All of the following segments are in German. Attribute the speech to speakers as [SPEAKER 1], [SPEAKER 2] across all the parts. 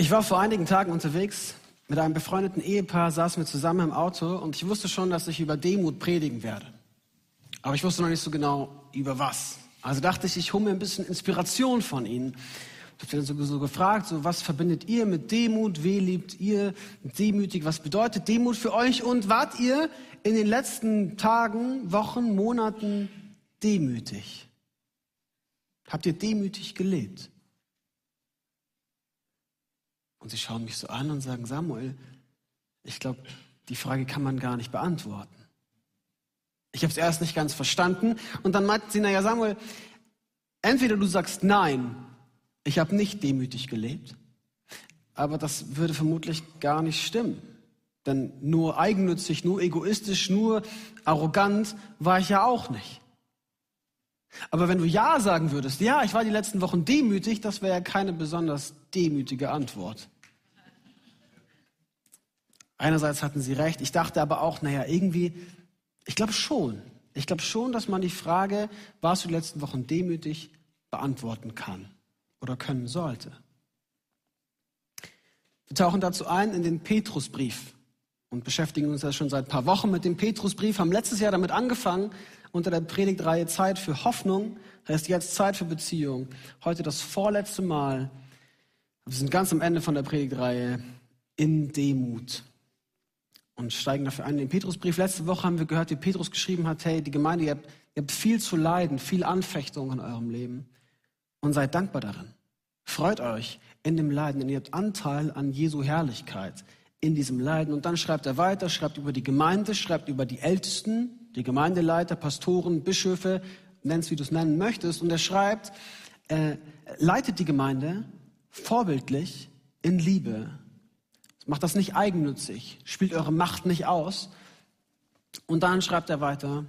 [SPEAKER 1] Ich war vor einigen Tagen unterwegs mit einem befreundeten Ehepaar, saßen wir zusammen im Auto und ich wusste schon, dass ich über Demut predigen werde. Aber ich wusste noch nicht so genau, über was. Also dachte ich, ich hole mir ein bisschen Inspiration von ihnen. Ich habe dann so, gefragt, so, was verbindet ihr mit Demut? Wie liebt ihr demütig? Was bedeutet Demut für euch? Und wart ihr in den letzten Tagen, Wochen, Monaten demütig? Habt ihr demütig gelebt? Und sie schauen mich so an und sagen, Samuel, ich glaube, die Frage kann man gar nicht beantworten. Ich habe es erst nicht ganz verstanden und dann meinten sie, naja Samuel, entweder du sagst nein, ich habe nicht demütig gelebt, aber das würde vermutlich gar nicht stimmen. Denn nur eigennützig, nur egoistisch, nur arrogant war ich ja auch nicht. Aber wenn du Ja sagen würdest, ja, ich war die letzten Wochen demütig, das wäre ja keine besonders demütige Antwort. Einerseits hatten sie recht, ich dachte aber auch, naja, irgendwie, ich glaube schon, ich glaube schon, dass man die Frage, warst du die letzten Wochen demütig, beantworten kann oder können sollte. Wir tauchen dazu ein in den Petrusbrief und beschäftigen uns ja schon seit ein paar Wochen mit dem Petrusbrief, haben letztes Jahr damit angefangen, unter der Predigtreihe Zeit für Hoffnung, heißt jetzt Zeit für Beziehung. Heute das vorletzte Mal. Wir sind ganz am Ende von der Predigtreihe in Demut und steigen dafür ein in den Petrusbrief. Letzte Woche haben wir gehört, wie Petrus geschrieben hat, hey, die Gemeinde, ihr habt, ihr habt viel zu leiden, viel Anfechtung in eurem Leben und seid dankbar darin. Freut euch in dem Leiden, denn ihr habt Anteil an Jesu Herrlichkeit in diesem Leiden. Und dann schreibt er weiter, schreibt über die Gemeinde, schreibt über die Ältesten, die Gemeindeleiter, Pastoren, Bischöfe, nennst wie du es nennen möchtest. Und er schreibt, äh, leitet die Gemeinde vorbildlich in Liebe. Macht das nicht eigennützig, spielt eure Macht nicht aus. Und dann schreibt er weiter,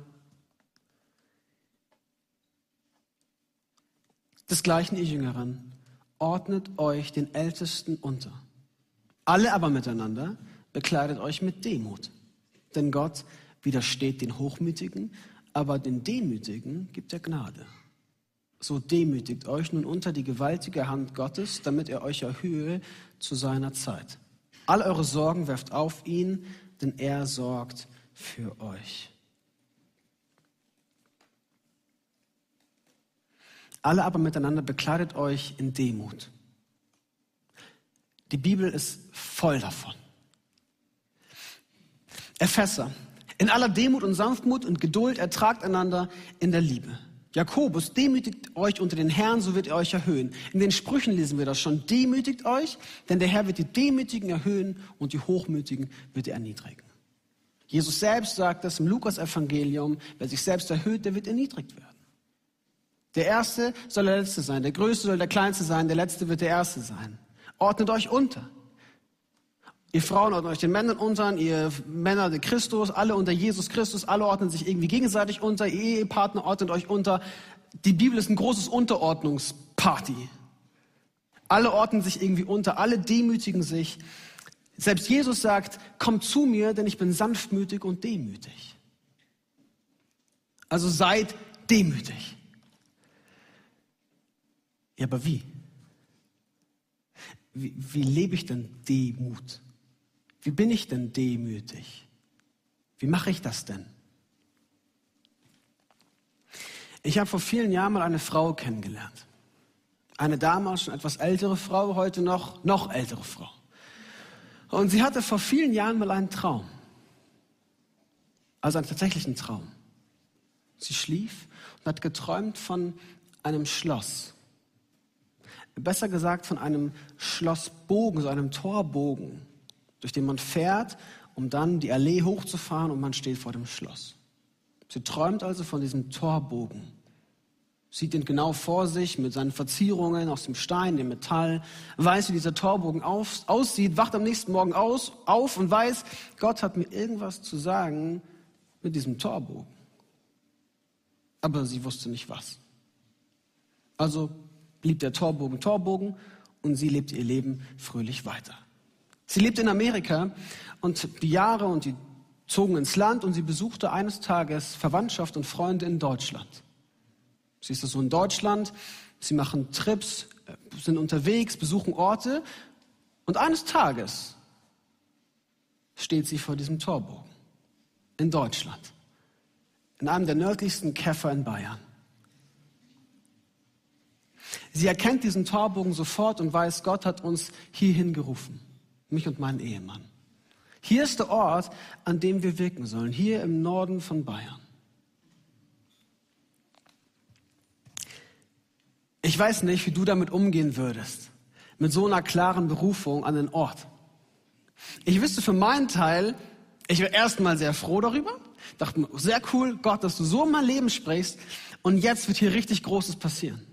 [SPEAKER 1] desgleichen ihr Jüngeren, ordnet euch den Ältesten unter. Alle aber miteinander bekleidet euch mit Demut. Denn Gott widersteht den Hochmütigen, aber den Demütigen gibt er Gnade. So demütigt euch nun unter die gewaltige Hand Gottes, damit er euch erhöhe zu seiner Zeit. All eure Sorgen werft auf ihn, denn er sorgt für euch. Alle aber miteinander bekleidet euch in Demut. Die Bibel ist voll davon. Epheser in aller Demut und Sanftmut und Geduld ertragt einander in der Liebe. Jakobus, demütigt euch unter den Herrn, so wird er euch erhöhen. In den Sprüchen lesen wir das schon. Demütigt euch, denn der Herr wird die Demütigen erhöhen und die Hochmütigen wird er erniedrigen. Jesus selbst sagt das im Lukas-Evangelium, wer sich selbst erhöht, der wird erniedrigt werden. Der Erste soll der Letzte sein, der Größte soll der Kleinste sein, der Letzte wird der Erste sein. Ordnet euch unter. Ihr Frauen ordnet euch den Männern unter, ihr Männer der Christus, alle unter Jesus Christus, alle ordnen sich irgendwie gegenseitig unter, ihr Ehepartner ordnet euch unter. Die Bibel ist ein großes Unterordnungsparty. Alle ordnen sich irgendwie unter, alle demütigen sich. Selbst Jesus sagt, kommt zu mir, denn ich bin sanftmütig und demütig. Also seid demütig. Ja, aber wie? Wie, wie lebe ich denn Demut? Wie bin ich denn demütig? Wie mache ich das denn? Ich habe vor vielen Jahren mal eine Frau kennengelernt. Eine damals schon etwas ältere Frau, heute noch noch ältere Frau. Und sie hatte vor vielen Jahren mal einen Traum. Also einen tatsächlichen Traum. Sie schlief und hat geträumt von einem Schloss. Besser gesagt von einem Schlossbogen, so einem Torbogen durch den man fährt, um dann die Allee hochzufahren und man steht vor dem Schloss. Sie träumt also von diesem Torbogen, sieht ihn genau vor sich mit seinen Verzierungen aus dem Stein, dem Metall, weiß, wie dieser Torbogen auf, aussieht, wacht am nächsten Morgen aus, auf und weiß, Gott hat mir irgendwas zu sagen mit diesem Torbogen. Aber sie wusste nicht was. Also blieb der Torbogen Torbogen und sie lebte ihr Leben fröhlich weiter. Sie lebte in Amerika und die Jahre und die zogen ins Land und sie besuchte eines Tages Verwandtschaft und Freunde in Deutschland. Sie ist so also in Deutschland, sie machen Trips, äh, sind unterwegs, besuchen Orte Und eines Tages steht sie vor diesem Torbogen in Deutschland, in einem der nördlichsten Käfer in Bayern. Sie erkennt diesen Torbogen sofort und weiß, Gott hat uns hierhin gerufen, mich und meinen Ehemann. Hier ist der Ort, an dem wir wirken sollen, hier im Norden von Bayern. Ich weiß nicht, wie du damit umgehen würdest, mit so einer klaren Berufung an den Ort. Ich wüsste für meinen Teil, ich wäre erstmal sehr froh darüber, dachte mir, sehr cool, Gott, dass du so in mein Leben sprichst und jetzt wird hier richtig Großes passieren.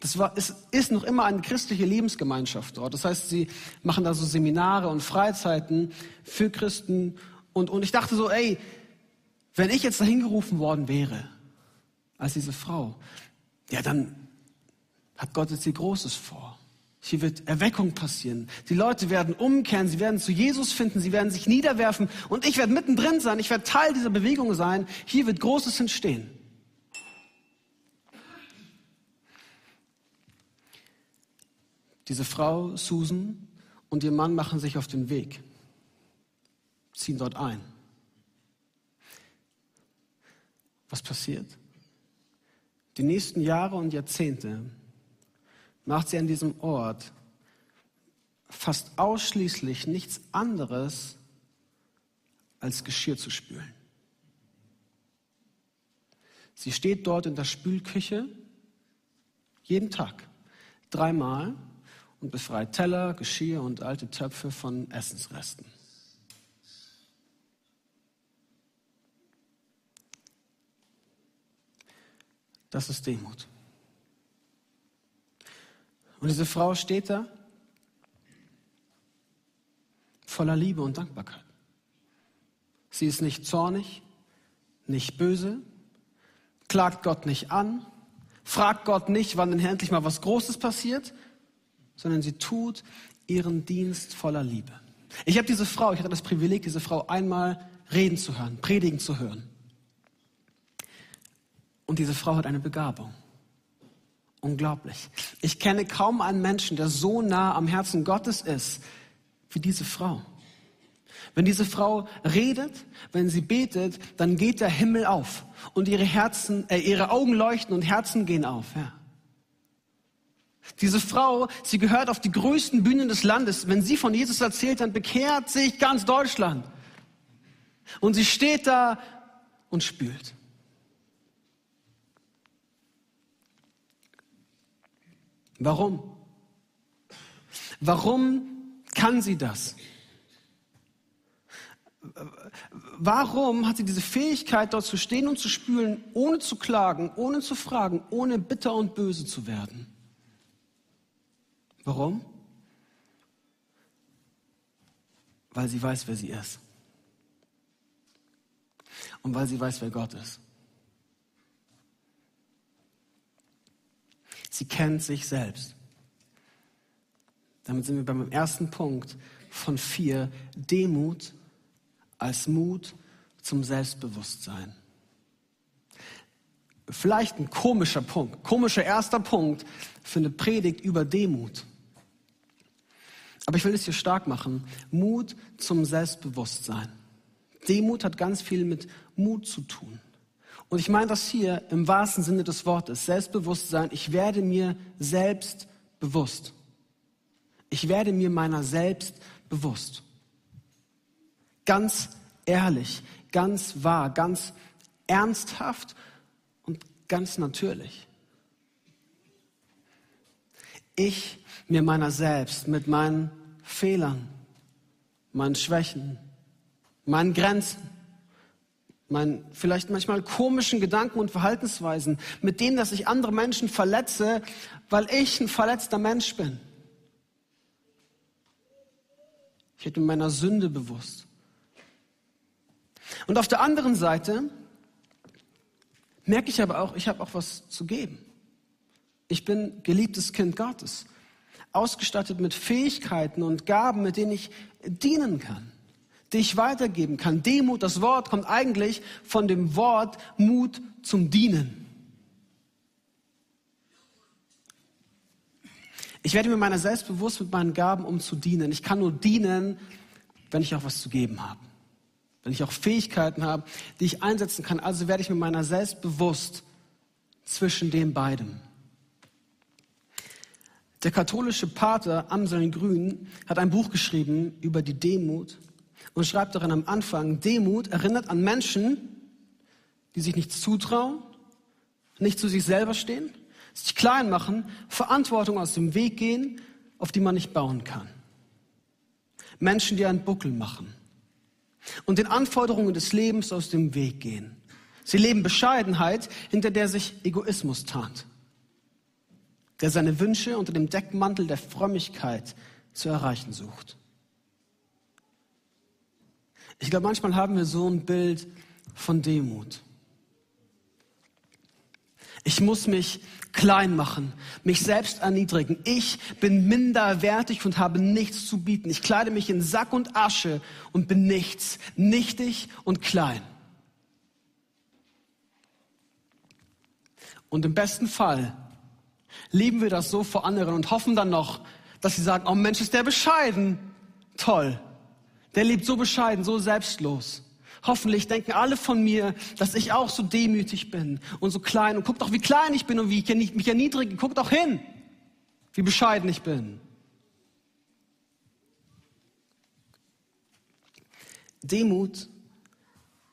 [SPEAKER 1] Das war, es ist noch immer eine christliche Lebensgemeinschaft dort. Das heißt, sie machen da so Seminare und Freizeiten für Christen. Und, und ich dachte so, ey, wenn ich jetzt dahin gerufen worden wäre, als diese Frau, ja, dann hat Gott jetzt hier Großes vor. Hier wird Erweckung passieren. Die Leute werden umkehren, sie werden zu Jesus finden, sie werden sich niederwerfen und ich werde mittendrin sein, ich werde Teil dieser Bewegung sein. Hier wird Großes entstehen. Diese Frau, Susan, und ihr Mann machen sich auf den Weg, ziehen dort ein. Was passiert? Die nächsten Jahre und Jahrzehnte macht sie an diesem Ort fast ausschließlich nichts anderes, als Geschirr zu spülen. Sie steht dort in der Spülküche jeden Tag, dreimal und befreit Teller, Geschirr und alte Töpfe von Essensresten. Das ist Demut. Und diese Frau steht da voller Liebe und Dankbarkeit. Sie ist nicht zornig, nicht böse, klagt Gott nicht an, fragt Gott nicht, wann denn endlich mal was Großes passiert, sondern sie tut ihren Dienst voller Liebe. Ich habe diese Frau, ich hatte das Privileg, diese Frau einmal reden zu hören, predigen zu hören. Und diese Frau hat eine Begabung. Unglaublich. Ich kenne kaum einen Menschen, der so nah am Herzen Gottes ist wie diese Frau. Wenn diese Frau redet, wenn sie betet, dann geht der Himmel auf und ihre Herzen, äh, ihre Augen leuchten und Herzen gehen auf. Ja. Diese Frau, sie gehört auf die größten Bühnen des Landes. Wenn sie von Jesus erzählt, dann bekehrt sich ganz Deutschland. Und sie steht da und spült. Warum? Warum kann sie das? Warum hat sie diese Fähigkeit, dort zu stehen und zu spülen, ohne zu klagen, ohne zu fragen, ohne bitter und böse zu werden? Warum? Weil sie weiß, wer sie ist. Und weil sie weiß, wer Gott ist. Sie kennt sich selbst. Damit sind wir beim ersten Punkt von vier. Demut als Mut zum Selbstbewusstsein. Vielleicht ein komischer Punkt, komischer erster Punkt für eine Predigt über Demut. Aber ich will es hier stark machen. Mut zum Selbstbewusstsein. Demut hat ganz viel mit Mut zu tun. Und ich meine das hier im wahrsten Sinne des Wortes. Selbstbewusstsein. Ich werde mir selbst bewusst. Ich werde mir meiner selbst bewusst. Ganz ehrlich, ganz wahr, ganz ernsthaft und ganz natürlich. Ich mir meiner selbst mit meinen Fehlern, meinen Schwächen, meinen Grenzen, meinen vielleicht manchmal komischen Gedanken und Verhaltensweisen, mit denen, dass ich andere Menschen verletze, weil ich ein verletzter Mensch bin. Ich hätte mir meiner Sünde bewusst. Und auf der anderen Seite merke ich aber auch, ich habe auch was zu geben. Ich bin geliebtes Kind Gottes, ausgestattet mit Fähigkeiten und Gaben, mit denen ich dienen kann, die ich weitergeben kann. Demut, das Wort kommt eigentlich von dem Wort Mut zum Dienen. Ich werde mir meiner selbst bewusst mit meinen Gaben, um zu dienen. Ich kann nur dienen, wenn ich auch was zu geben habe. Wenn ich auch Fähigkeiten habe, die ich einsetzen kann. Also werde ich mir meiner selbst bewusst zwischen den beiden. Der katholische Pater Amseln Grün hat ein Buch geschrieben über die Demut und schreibt darin am Anfang, Demut erinnert an Menschen, die sich nichts zutrauen, nicht zu sich selber stehen, sich klein machen, Verantwortung aus dem Weg gehen, auf die man nicht bauen kann. Menschen, die einen Buckel machen und den Anforderungen des Lebens aus dem Weg gehen. Sie leben Bescheidenheit, hinter der sich Egoismus tarnt, der seine Wünsche unter dem Deckmantel der Frömmigkeit zu erreichen sucht. Ich glaube, manchmal haben wir so ein Bild von Demut. Ich muss mich klein machen, mich selbst erniedrigen. Ich bin minderwertig und habe nichts zu bieten. Ich kleide mich in Sack und Asche und bin nichts, nichtig und klein. Und im besten Fall lieben wir das so vor anderen und hoffen dann noch, dass sie sagen, oh Mensch, ist der bescheiden. Toll. Der lebt so bescheiden, so selbstlos. Hoffentlich denken alle von mir, dass ich auch so demütig bin und so klein. Und guckt doch, wie klein ich bin und wie ich mich erniedrige. Guckt doch hin, wie bescheiden ich bin. Demut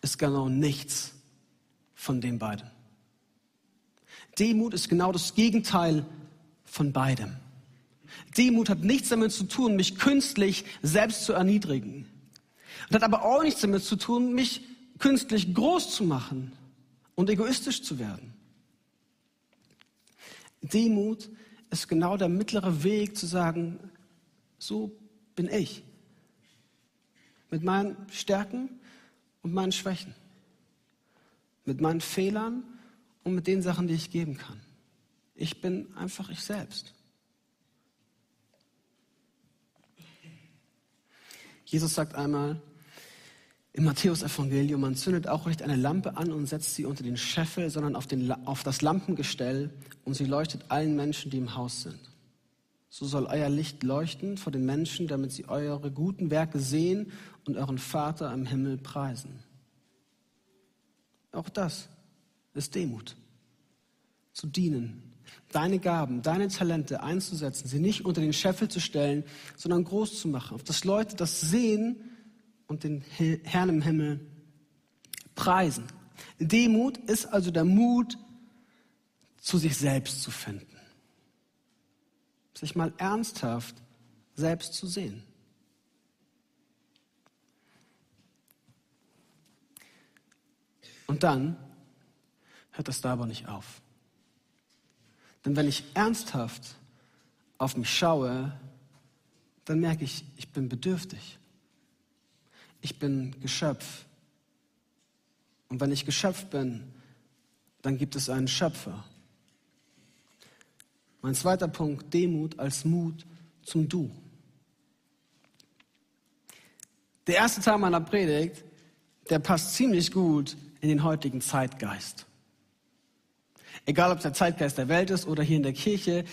[SPEAKER 1] ist genau nichts von den beiden. Demut ist genau das Gegenteil von beidem. Demut hat nichts damit zu tun, mich künstlich selbst zu erniedrigen. Und hat aber auch nichts damit zu tun, mich künstlich groß zu machen und egoistisch zu werden. Demut ist genau der mittlere Weg zu sagen, so bin ich. Mit meinen Stärken und meinen Schwächen. Mit meinen Fehlern und mit den Sachen, die ich geben kann. Ich bin einfach ich selbst. Jesus sagt einmal im Matthäus-Evangelium, man zündet auch nicht eine Lampe an und setzt sie unter den Scheffel, sondern auf, den, auf das Lampengestell und sie leuchtet allen Menschen, die im Haus sind. So soll euer Licht leuchten vor den Menschen, damit sie eure guten Werke sehen und euren Vater im Himmel preisen. Auch das ist Demut. Zu dienen, deine Gaben, deine Talente einzusetzen, sie nicht unter den Scheffel zu stellen, sondern groß zu machen, auf dass Leute das sehen und den Herrn im Himmel preisen. Demut ist also der Mut, zu sich selbst zu finden. Sich mal ernsthaft selbst zu sehen. Und dann hört das da aber nicht auf. Denn wenn ich ernsthaft auf mich schaue, dann merke ich, ich bin bedürftig. Ich bin Geschöpf. Und wenn ich Geschöpf bin, dann gibt es einen Schöpfer. Mein zweiter Punkt, Demut als Mut zum Du. Der erste Teil meiner Predigt, der passt ziemlich gut in den heutigen Zeitgeist. Egal, ob es der Zeitgeist der Welt ist oder hier in der Kirche,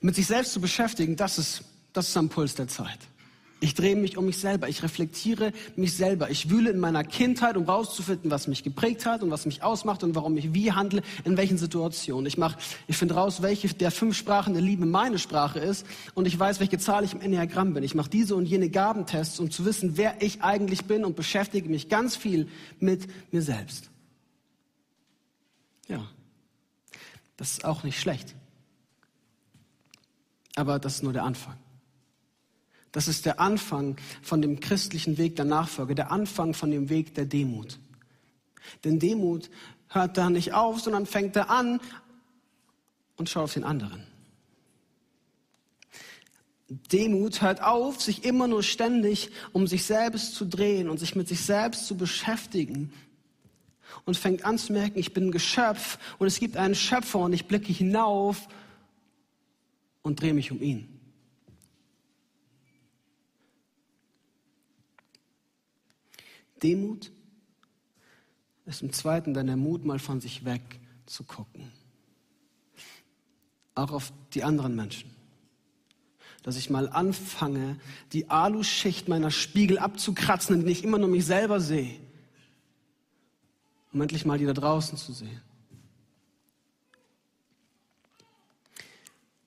[SPEAKER 1] mit sich selbst zu beschäftigen, das ist, das ist am Puls der Zeit. Ich drehe mich um mich selber, ich reflektiere mich selber, ich wühle in meiner Kindheit, um rauszufinden, was mich geprägt hat und was mich ausmacht und warum ich wie handle, in welchen Situationen. Ich ich finde raus, welche der fünf Sprachen der Liebe meine Sprache ist und ich weiß, welche Zahl ich im Enneagramm bin. Ich mache diese und jene Gabentests, um zu wissen, wer ich eigentlich bin und beschäftige mich ganz viel mit mir selbst. Ja. Das ist auch nicht schlecht. Aber das ist nur der Anfang. Das ist der Anfang von dem christlichen Weg der Nachfolge, der Anfang von dem Weg der Demut. Denn Demut hört da nicht auf, sondern fängt da an und schaut auf den anderen. Demut hört auf, sich immer nur ständig um sich selbst zu drehen und sich mit sich selbst zu beschäftigen und fängt an zu merken, ich bin ein Geschöpf und es gibt einen Schöpfer und ich blicke hinauf und drehe mich um ihn. Demut ist im zweiten dann der Mut, mal von sich weg zu gucken. Auch auf die anderen Menschen. dass ich mal anfange, die Aluschicht meiner Spiegel abzukratzen, in denen ich immer nur mich selber sehe, um endlich mal die da draußen zu sehen.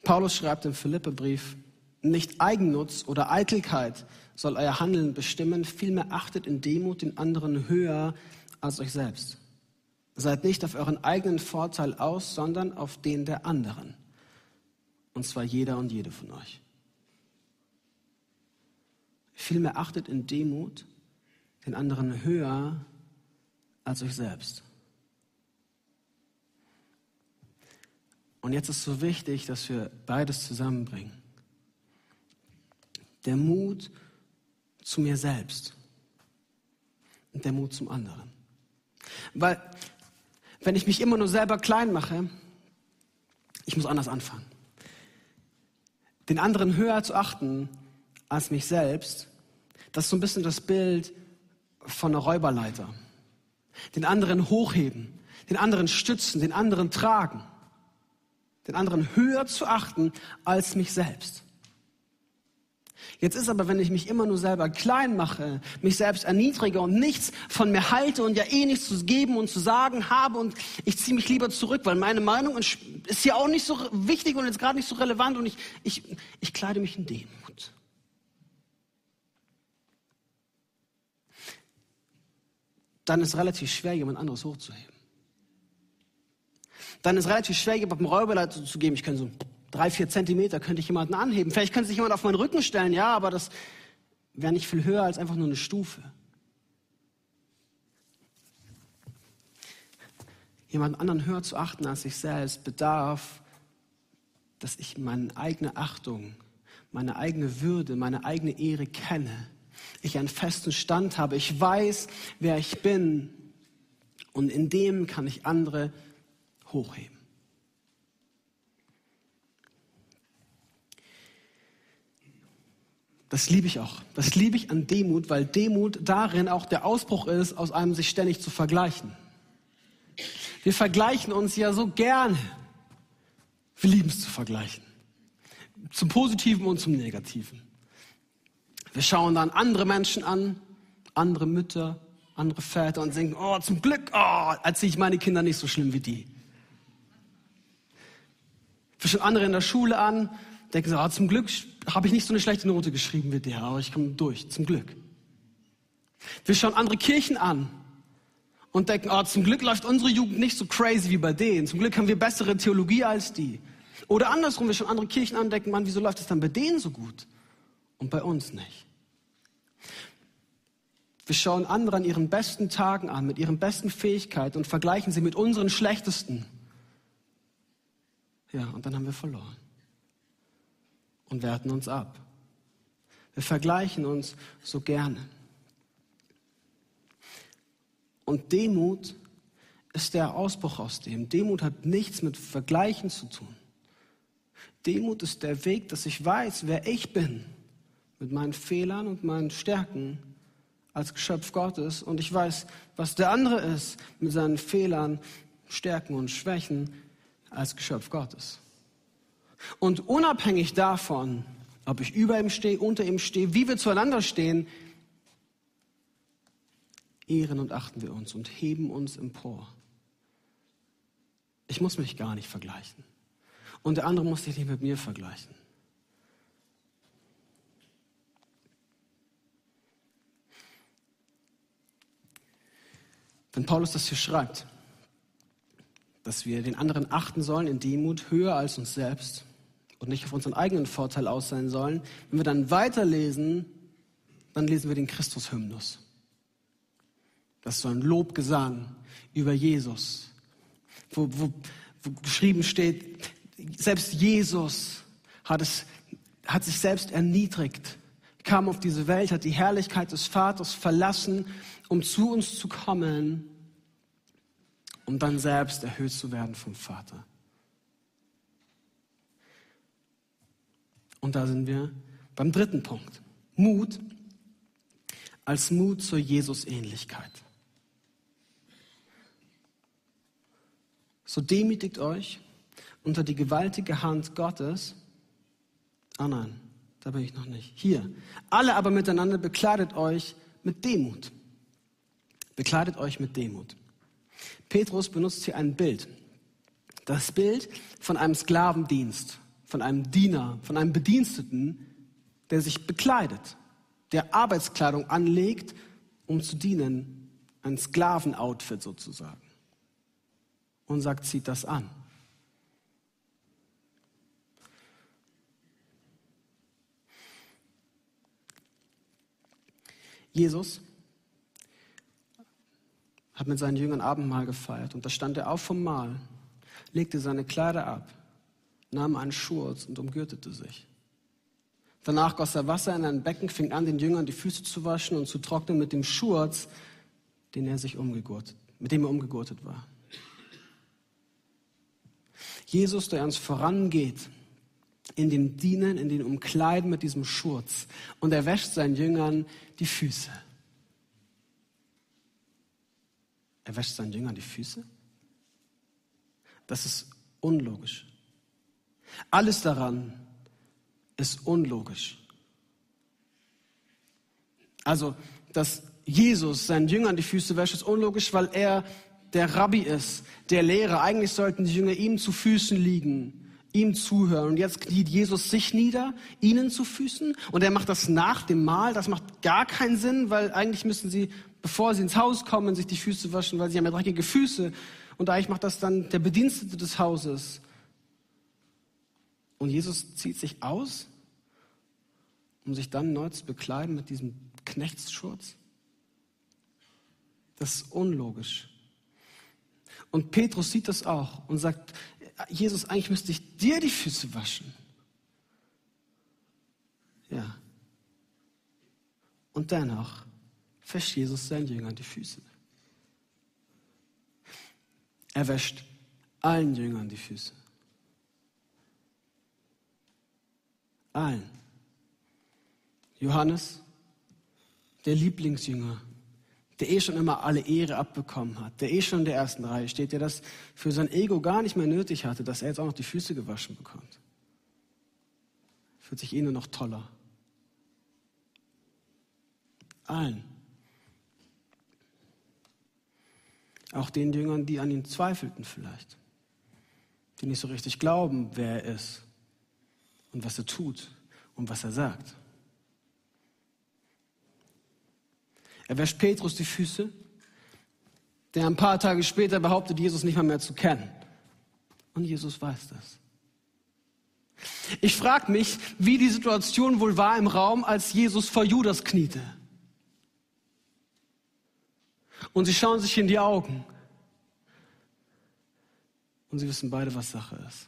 [SPEAKER 1] Paulus schreibt im Philippebrief, nicht Eigennutz oder Eitelkeit soll euer Handeln bestimmen, vielmehr achtet in Demut den anderen höher als euch selbst. Seid nicht auf euren eigenen Vorteil aus, sondern auf den der anderen. Und zwar jeder und jede von euch. Vielmehr achtet in Demut den anderen höher als euch selbst. Und jetzt ist so wichtig, dass wir beides zusammenbringen. Der Mut zu mir selbst und der Mut zum anderen. Weil wenn ich mich immer nur selber klein mache, ich muss anders anfangen. Den anderen höher zu achten als mich selbst, das ist so ein bisschen das Bild von einer Räuberleiter. Den anderen hochheben, den anderen stützen, den anderen tragen, den anderen höher zu achten als mich selbst. Jetzt ist aber, wenn ich mich immer nur selber klein mache, mich selbst erniedrige und nichts von mir halte und ja eh nichts zu geben und zu sagen habe und ich ziehe mich lieber zurück, weil meine Meinung ist ja auch nicht so wichtig und jetzt gerade nicht so relevant und ich, ich, ich kleide mich in Demut. Dann ist es relativ schwer, jemand anderes hochzuheben. Dann ist es relativ schwer, jemandem Räuberleiter zu geben. Ich kann so drei, vier Zentimeter könnte ich jemanden anheben. Vielleicht könnte sich jemand auf meinen Rücken stellen, ja, aber das wäre nicht viel höher als einfach nur eine Stufe. Jemand anderen höher zu achten als sich selbst bedarf, dass ich meine eigene Achtung, meine eigene Würde, meine eigene Ehre kenne. Ich einen festen Stand habe. Ich weiß, wer ich bin. Und in dem kann ich andere hochheben. Das liebe ich auch. Das liebe ich an Demut, weil Demut darin auch der Ausbruch ist, aus einem sich ständig zu vergleichen. Wir vergleichen uns ja so gerne. Wir lieben es zu vergleichen. Zum Positiven und zum Negativen. Wir schauen dann andere Menschen an, andere Mütter, andere Väter und denken, oh, zum Glück, oh, erziehe ich meine Kinder nicht so schlimm wie die. Wir schauen andere in der Schule an, denken so, oh, zum Glück habe ich nicht so eine schlechte Note geschrieben wie der, aber ich komme durch, zum Glück. Wir schauen andere Kirchen an und denken, oh, zum Glück läuft unsere Jugend nicht so crazy wie bei denen. Zum Glück haben wir bessere Theologie als die. Oder andersrum, wir schauen andere Kirchen an und denken, Mann, wieso läuft es dann bei denen so gut und bei uns nicht? Wir schauen andere an ihren besten Tagen an, mit ihren besten Fähigkeiten und vergleichen sie mit unseren schlechtesten. Ja, und dann haben wir verloren und werten uns ab. Wir vergleichen uns so gerne. Und Demut ist der Ausbruch aus dem. Demut hat nichts mit Vergleichen zu tun. Demut ist der Weg, dass ich weiß, wer ich bin, mit meinen Fehlern und meinen Stärken als Geschöpf Gottes. Und ich weiß, was der andere ist, mit seinen Fehlern, Stärken und Schwächen als Geschöpf Gottes. Und unabhängig davon, ob ich über ihm stehe, unter ihm stehe, wie wir zueinander stehen, ehren und achten wir uns und heben uns empor. Ich muss mich gar nicht vergleichen. Und der andere muss sich nicht mit mir vergleichen. Wenn Paulus das hier schreibt, dass wir den anderen achten sollen in Demut höher als uns selbst, und nicht auf unseren eigenen Vorteil aus sein sollen. Wenn wir dann weiterlesen, dann lesen wir den Christus-Hymnus. Das ist so ein Lobgesang über Jesus, wo, wo, wo geschrieben steht, selbst Jesus hat, es, hat sich selbst erniedrigt, kam auf diese Welt, hat die Herrlichkeit des Vaters verlassen, um zu uns zu kommen, um dann selbst erhöht zu werden vom Vater. Und da sind wir beim dritten Punkt. Mut als Mut zur Jesusähnlichkeit. So demütigt euch unter die gewaltige Hand Gottes. Ah nein, Da bin ich noch nicht. Hier. Alle aber miteinander bekleidet euch mit Demut. Bekleidet euch mit Demut. Petrus benutzt hier ein Bild. Das Bild von einem Sklavendienst, von einem Diener, von einem Bediensteten, der sich bekleidet, der Arbeitskleidung anlegt, um zu dienen, ein Sklavenoutfit sozusagen. Und sagt, zieht das an. Jesus hat mit seinen Jüngern Abendmahl gefeiert und da stand er auf vom Mahl, legte seine Kleider ab, nahm einen Schurz und umgürtete sich. Danach goss er Wasser in ein Becken, fing an, den Jüngern die Füße zu waschen und zu trocknen mit dem Schurz, den er sich umgegurtet, mit dem er umgegurtet war. Jesus, der uns vorangeht, in dem Dienen, in dem Umkleiden mit diesem Schurz. Und er wäscht seinen Jüngern die Füße. Er wäscht seinen Jüngern die Füße? Das ist unlogisch. Alles daran ist unlogisch. Also, dass Jesus seinen Jüngern die Füße wäscht, ist unlogisch, weil er der Rabbi ist, der Lehrer. Eigentlich sollten die Jünger ihm zu Füßen liegen ihm zuhören. Und jetzt kniet Jesus sich nieder, ihnen zu Füßen. Und er macht das nach dem Mahl. Das macht gar keinen Sinn, weil eigentlich müssen sie, bevor sie ins Haus kommen, sich die Füße waschen, weil sie haben ja dreckige Füße. Und eigentlich macht das dann der Bedienstete des Hauses. Und Jesus zieht sich aus, um sich dann neu zu bekleiden mit diesem Knechtsschurz. Das ist unlogisch. Und Petrus sieht das auch und sagt, Jesus, eigentlich müsste ich dir die Füße waschen. Ja. Und dennoch wäscht Jesus seinen Jüngern die Füße. Er wäscht allen Jüngern die Füße. Allen. Johannes, der Lieblingsjünger, der eh schon immer alle Ehre abbekommen hat, der eh schon in der ersten Reihe steht, der das für sein Ego gar nicht mehr nötig hatte, dass er jetzt auch noch die Füße gewaschen bekommt. Fühlt sich eh nur noch toller. Allen. Auch den Jüngern, die an ihn zweifelten vielleicht. Die nicht so richtig glauben, wer er ist und was er tut und was er sagt. Er wäscht Petrus die Füße, der ein paar Tage später behauptet, Jesus nicht mal mehr zu kennen. Und Jesus weiß das. Ich frage mich, wie die Situation wohl war im Raum, als Jesus vor Judas kniete. Und sie schauen sich in die Augen. Und sie wissen beide, was Sache ist.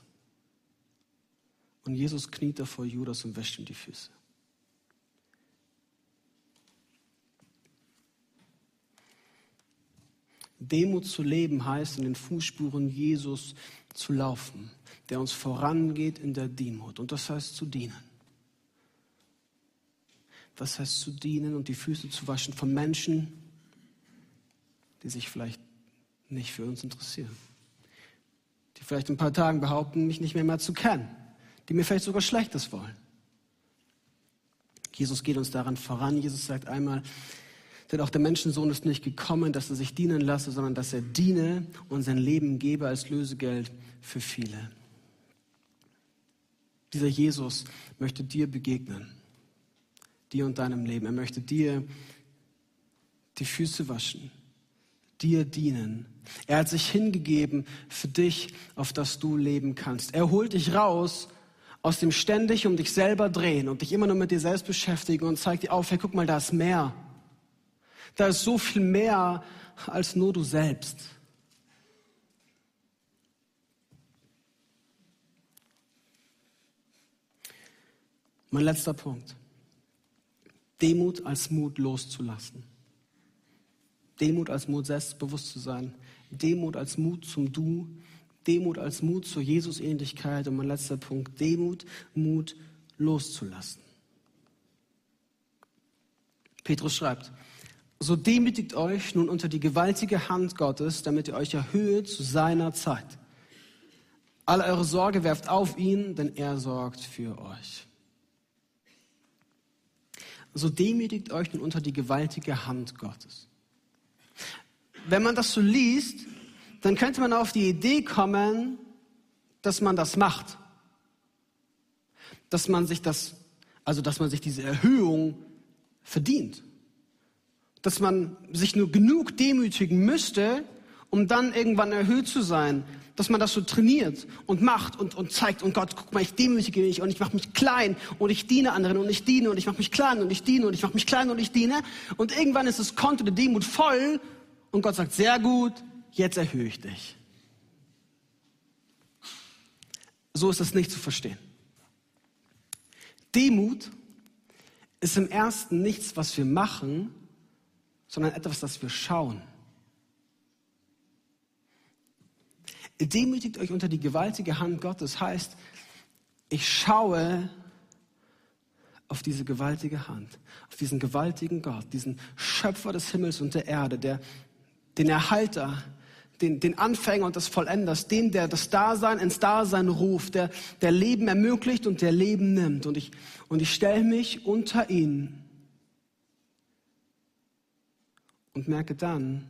[SPEAKER 1] Und Jesus kniet da vor Judas und wäscht ihm die Füße. Demut zu leben heißt, in den Fußspuren Jesus zu laufen, der uns vorangeht in der Demut. Und das heißt zu dienen. Das heißt zu dienen und die Füße zu waschen von Menschen, die sich vielleicht nicht für uns interessieren. Die vielleicht in ein paar Tagen behaupten, mich nicht mehr mal zu kennen. Die mir vielleicht sogar Schlechtes wollen. Jesus geht uns daran voran. Jesus sagt einmal, denn auch der Menschensohn ist nicht gekommen, dass er sich dienen lasse, sondern dass er diene und sein Leben gebe als Lösegeld für viele. Dieser Jesus möchte dir begegnen, dir und deinem Leben. Er möchte dir die Füße waschen, dir dienen. Er hat sich hingegeben für dich, auf das du leben kannst. Er holt dich raus aus dem ständig um dich selber drehen und dich immer nur mit dir selbst beschäftigen und zeigt dir auf, hey, guck mal, da ist mehr. Da ist so viel mehr als nur du selbst. Mein letzter Punkt. Demut als Mut loszulassen. Demut als Mut, selbstbewusst zu sein. Demut als Mut zum Du. Demut als Mut zur Jesusähnlichkeit. Und mein letzter Punkt. Demut, Mut loszulassen. Petrus schreibt, so demütigt euch nun unter die gewaltige Hand Gottes, damit ihr euch erhöht zu seiner Zeit. Alle eure Sorge werft auf ihn, denn er sorgt für euch. so demütigt euch nun unter die gewaltige Hand Gottes. Wenn man das so liest, dann könnte man auf die Idee kommen, dass man das macht. Dass man sich das, also dass man sich diese Erhöhung verdient. Dass man sich nur genug demütigen müsste, um dann irgendwann erhöht zu sein. Dass man das so trainiert und macht und, und zeigt, und Gott, guck mal, ich demütige mich und ich mache mich klein und ich diene anderen und ich diene und ich mache mich klein und ich diene und ich mache mich klein und ich diene. Und irgendwann ist das Konto der Demut voll und Gott sagt, sehr gut, jetzt erhöhe ich dich. So ist es nicht zu verstehen. Demut ist im ersten nichts, was wir machen, sondern etwas, das wir schauen. Demütigt euch unter die gewaltige Hand Gottes heißt, ich schaue auf diese gewaltige Hand, auf diesen gewaltigen Gott, diesen Schöpfer des Himmels und der Erde, der, den Erhalter, den, den Anfänger und des Vollenders, den, der das Dasein ins Dasein ruft, der, der Leben ermöglicht und der Leben nimmt. Und ich, und ich stelle mich unter ihn und merke dann,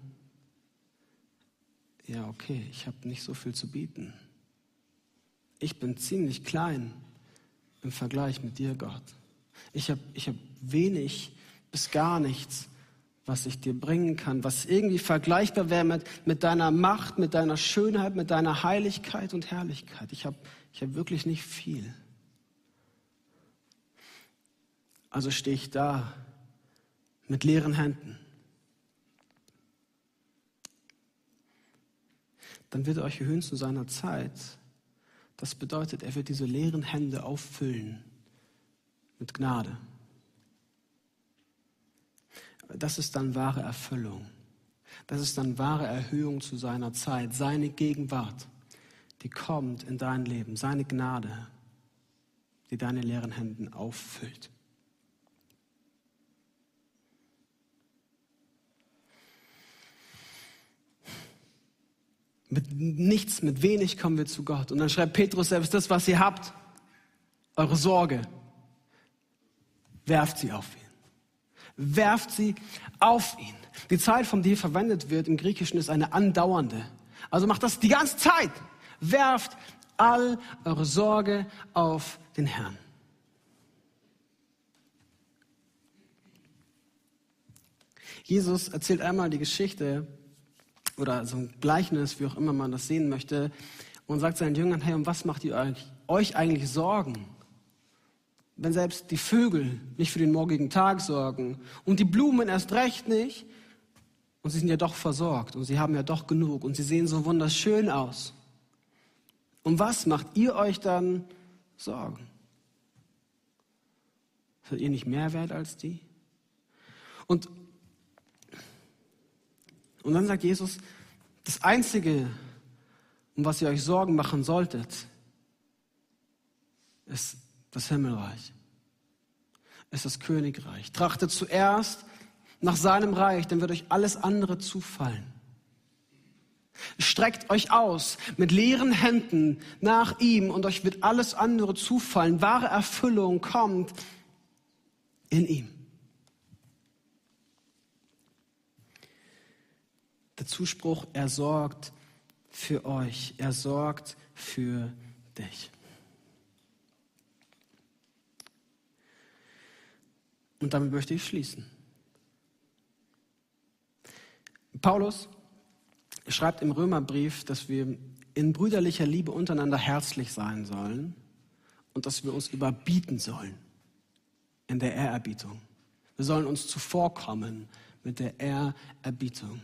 [SPEAKER 1] ja, okay, ich habe nicht so viel zu bieten. Ich bin ziemlich klein im Vergleich mit dir, Gott. Ich habe ich hab wenig bis gar nichts was ich dir bringen kann, was irgendwie vergleichbar wäre mit, mit deiner Macht, mit deiner Schönheit, mit deiner Heiligkeit und Herrlichkeit. Ich habe ich hab wirklich nicht viel. Also stehe ich da mit leeren Händen. Dann wird er euch erhöhen zu seiner Zeit. Das bedeutet, er wird diese leeren Hände auffüllen mit Gnade das ist dann wahre Erfüllung. Das ist dann wahre Erhöhung zu seiner Zeit. Seine Gegenwart, die kommt in dein Leben. Seine Gnade, die deine leeren Händen auffüllt. Mit nichts, mit wenig kommen wir zu Gott. Und dann schreibt Petrus selbst das, was ihr habt, eure Sorge, werft sie auf ihn werft sie auf ihn. Die Zeit, von der verwendet wird im Griechischen, ist eine andauernde. Also macht das die ganze Zeit. Werft all eure Sorge auf den Herrn. Jesus erzählt einmal die Geschichte oder so ein Gleichnis, wie auch immer man das sehen möchte, und sagt seinen Jüngern, hey, um was macht ihr euch eigentlich Sorgen? wenn selbst die Vögel nicht für den morgigen Tag sorgen und die Blumen erst recht nicht, und sie sind ja doch versorgt und sie haben ja doch genug und sie sehen so wunderschön aus. Um was macht ihr euch dann Sorgen? Seid ihr nicht mehr wert als die? Und, und dann sagt Jesus, das Einzige, um was ihr euch Sorgen machen solltet, ist das Himmelreich. ist das Königreich. Trachtet zuerst nach seinem Reich, dann wird euch alles andere zufallen. Streckt euch aus mit leeren Händen nach ihm und euch wird alles andere zufallen. Wahre Erfüllung kommt in ihm. Der Zuspruch, er sorgt für euch, er sorgt für dich. Und damit möchte ich schließen. Paulus schreibt im Römerbrief, dass wir in brüderlicher Liebe untereinander herzlich sein sollen und dass wir uns überbieten sollen in der Ehrerbietung. Wir sollen uns zuvorkommen mit der Ehrerbietung.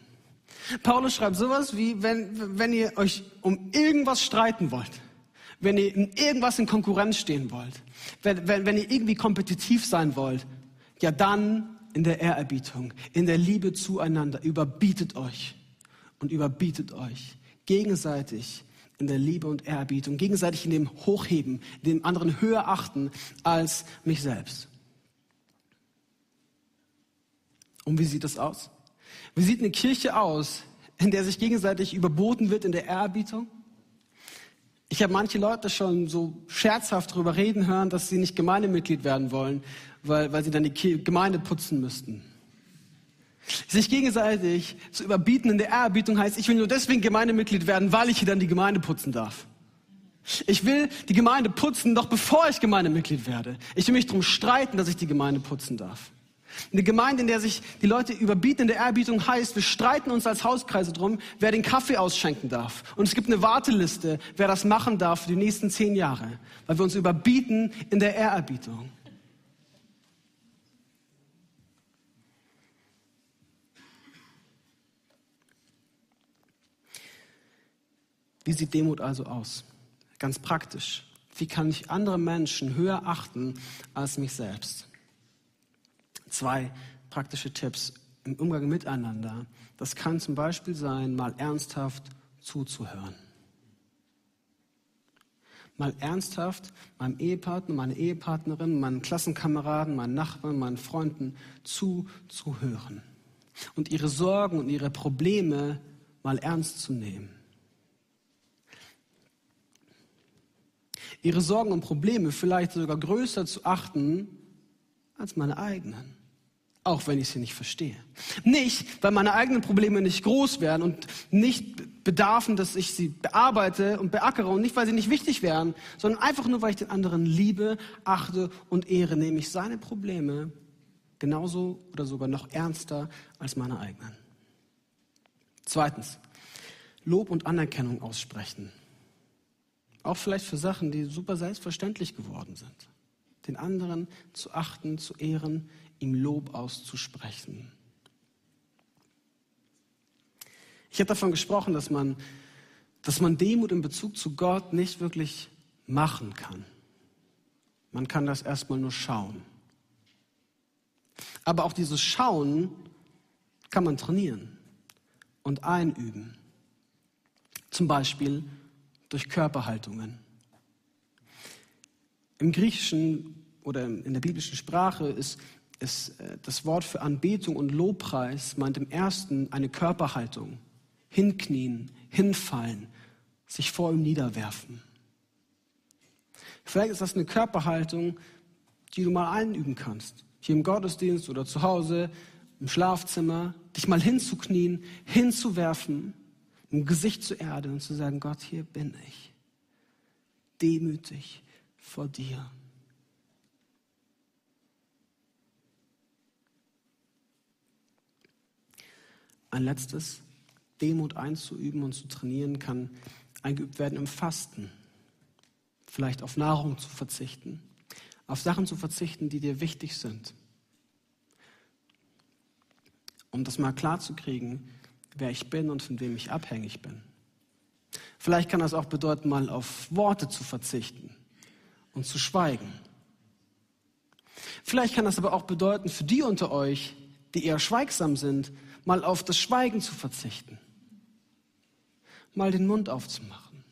[SPEAKER 1] Paulus schreibt sowas wie, wenn, wenn ihr euch um irgendwas streiten wollt, wenn ihr in irgendwas in Konkurrenz stehen wollt, wenn, wenn, wenn ihr irgendwie kompetitiv sein wollt, ja dann in der Ehrerbietung, in der Liebe zueinander, überbietet euch und überbietet euch gegenseitig in der Liebe und Ehrerbietung, gegenseitig in dem Hochheben, in dem anderen höher achten als mich selbst. Und wie sieht das aus? Wie sieht eine Kirche aus, in der sich gegenseitig überboten wird in der Ehrerbietung? Ich habe manche Leute schon so scherzhaft darüber reden hören, dass sie nicht Gemeindemitglied werden wollen, weil, weil sie dann die Gemeinde putzen müssten. Sich gegenseitig zu überbieten in der Ehrerbietung heißt, ich will nur deswegen Gemeindemitglied werden, weil ich hier dann die Gemeinde putzen darf. Ich will die Gemeinde putzen, doch bevor ich Gemeindemitglied werde. Ich will mich darum streiten, dass ich die Gemeinde putzen darf. Eine Gemeinde, in der sich die Leute überbieten in der Ehrbietung heißt, wir streiten uns als Hauskreise drum, wer den Kaffee ausschenken darf. Und es gibt eine Warteliste, wer das machen darf für die nächsten zehn Jahre, weil wir uns überbieten in der Ehrerbietung. Wie sieht Demut also aus? Ganz praktisch. Wie kann ich andere Menschen höher achten als mich selbst? Zwei praktische Tipps im Umgang miteinander. Das kann zum Beispiel sein, mal ernsthaft zuzuhören. Mal ernsthaft meinem Ehepartner, meiner Ehepartnerin, meinen Klassenkameraden, meinen Nachbarn, meinen Freunden zuzuhören. Und ihre Sorgen und ihre Probleme mal ernst zu nehmen. Ihre Sorgen und Probleme vielleicht sogar größer zu achten als meine eigenen auch wenn ich sie nicht verstehe. Nicht, weil meine eigenen Probleme nicht groß wären und nicht bedarfen, dass ich sie bearbeite und beackere und nicht, weil sie nicht wichtig wären, sondern einfach nur, weil ich den anderen liebe, achte und ehre, nämlich seine Probleme genauso oder sogar noch ernster als meine eigenen. Zweitens, Lob und Anerkennung aussprechen. Auch vielleicht für Sachen, die super selbstverständlich geworden sind. Den anderen zu achten, zu ehren, ihm Lob auszusprechen. Ich habe davon gesprochen, dass man, dass man Demut in Bezug zu Gott nicht wirklich machen kann. Man kann das erstmal nur schauen. Aber auch dieses Schauen kann man trainieren und einüben. Zum Beispiel durch Körperhaltungen. Im Griechischen oder in der biblischen Sprache ist ist äh, das Wort für Anbetung und Lobpreis meint im ersten eine Körperhaltung. Hinknien, hinfallen, sich vor ihm niederwerfen. Vielleicht ist das eine Körperhaltung, die du mal einüben kannst. Hier im Gottesdienst oder zu Hause, im Schlafzimmer, dich mal hinzuknien, hinzuwerfen, im Gesicht zur Erde und zu sagen, Gott, hier bin ich. Demütig vor dir. Ein letztes, Demut einzuüben und zu trainieren, kann eingeübt werden im Fasten. Vielleicht auf Nahrung zu verzichten, auf Sachen zu verzichten, die dir wichtig sind. Um das mal klarzukriegen, wer ich bin und von wem ich abhängig bin. Vielleicht kann das auch bedeuten, mal auf Worte zu verzichten und zu schweigen. Vielleicht kann das aber auch bedeuten, für die unter euch, die eher schweigsam sind, mal auf das Schweigen zu verzichten, mal den Mund aufzumachen,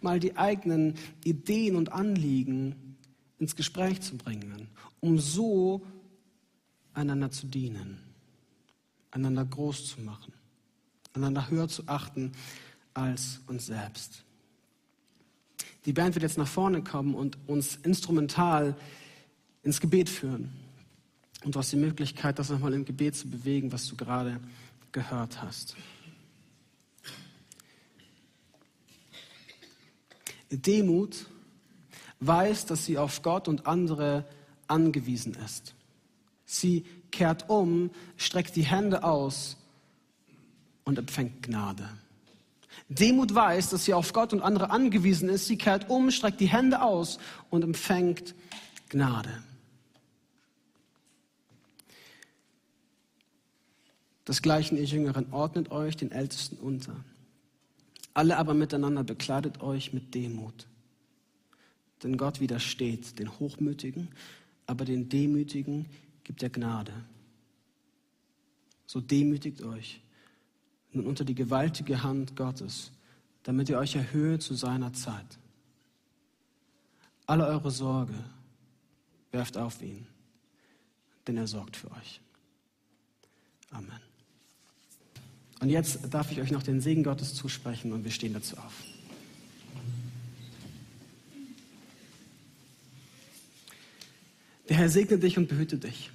[SPEAKER 1] mal die eigenen Ideen und Anliegen ins Gespräch zu bringen, um so einander zu dienen, einander groß zu machen, einander höher zu achten als uns selbst. Die Band wird jetzt nach vorne kommen und uns instrumental ins Gebet führen. Und du hast die Möglichkeit, das nochmal im Gebet zu bewegen, was du gerade gehört hast. Demut weiß, dass sie auf Gott und andere angewiesen ist. Sie kehrt um, streckt die Hände aus und empfängt Gnade. Demut weiß, dass sie auf Gott und andere angewiesen ist. Sie kehrt um, streckt die Hände aus und empfängt Gnade. Desgleichen, ihr Jüngeren, ordnet euch den Ältesten unter. Alle aber miteinander bekleidet euch mit Demut. Denn Gott widersteht den Hochmütigen, aber den Demütigen gibt er Gnade. So demütigt euch nun unter die gewaltige Hand Gottes, damit ihr euch erhöhe zu seiner Zeit. Alle eure Sorge werft auf ihn, denn er sorgt für euch. Amen. Und jetzt darf ich euch noch den Segen Gottes zusprechen und wir stehen dazu auf. Der Herr segne dich und behüte dich.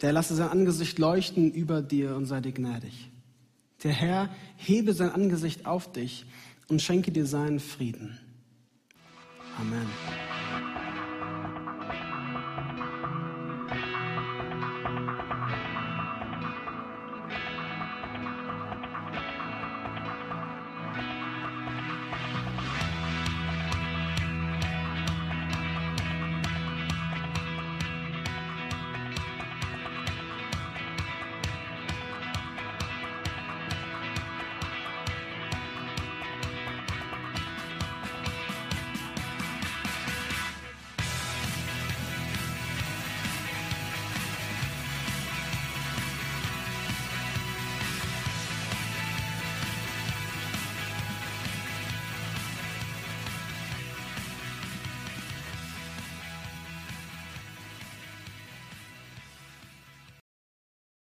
[SPEAKER 1] Der lasse sein Angesicht leuchten über dir und sei dir gnädig. Der Herr hebe sein Angesicht auf dich und schenke dir seinen Frieden.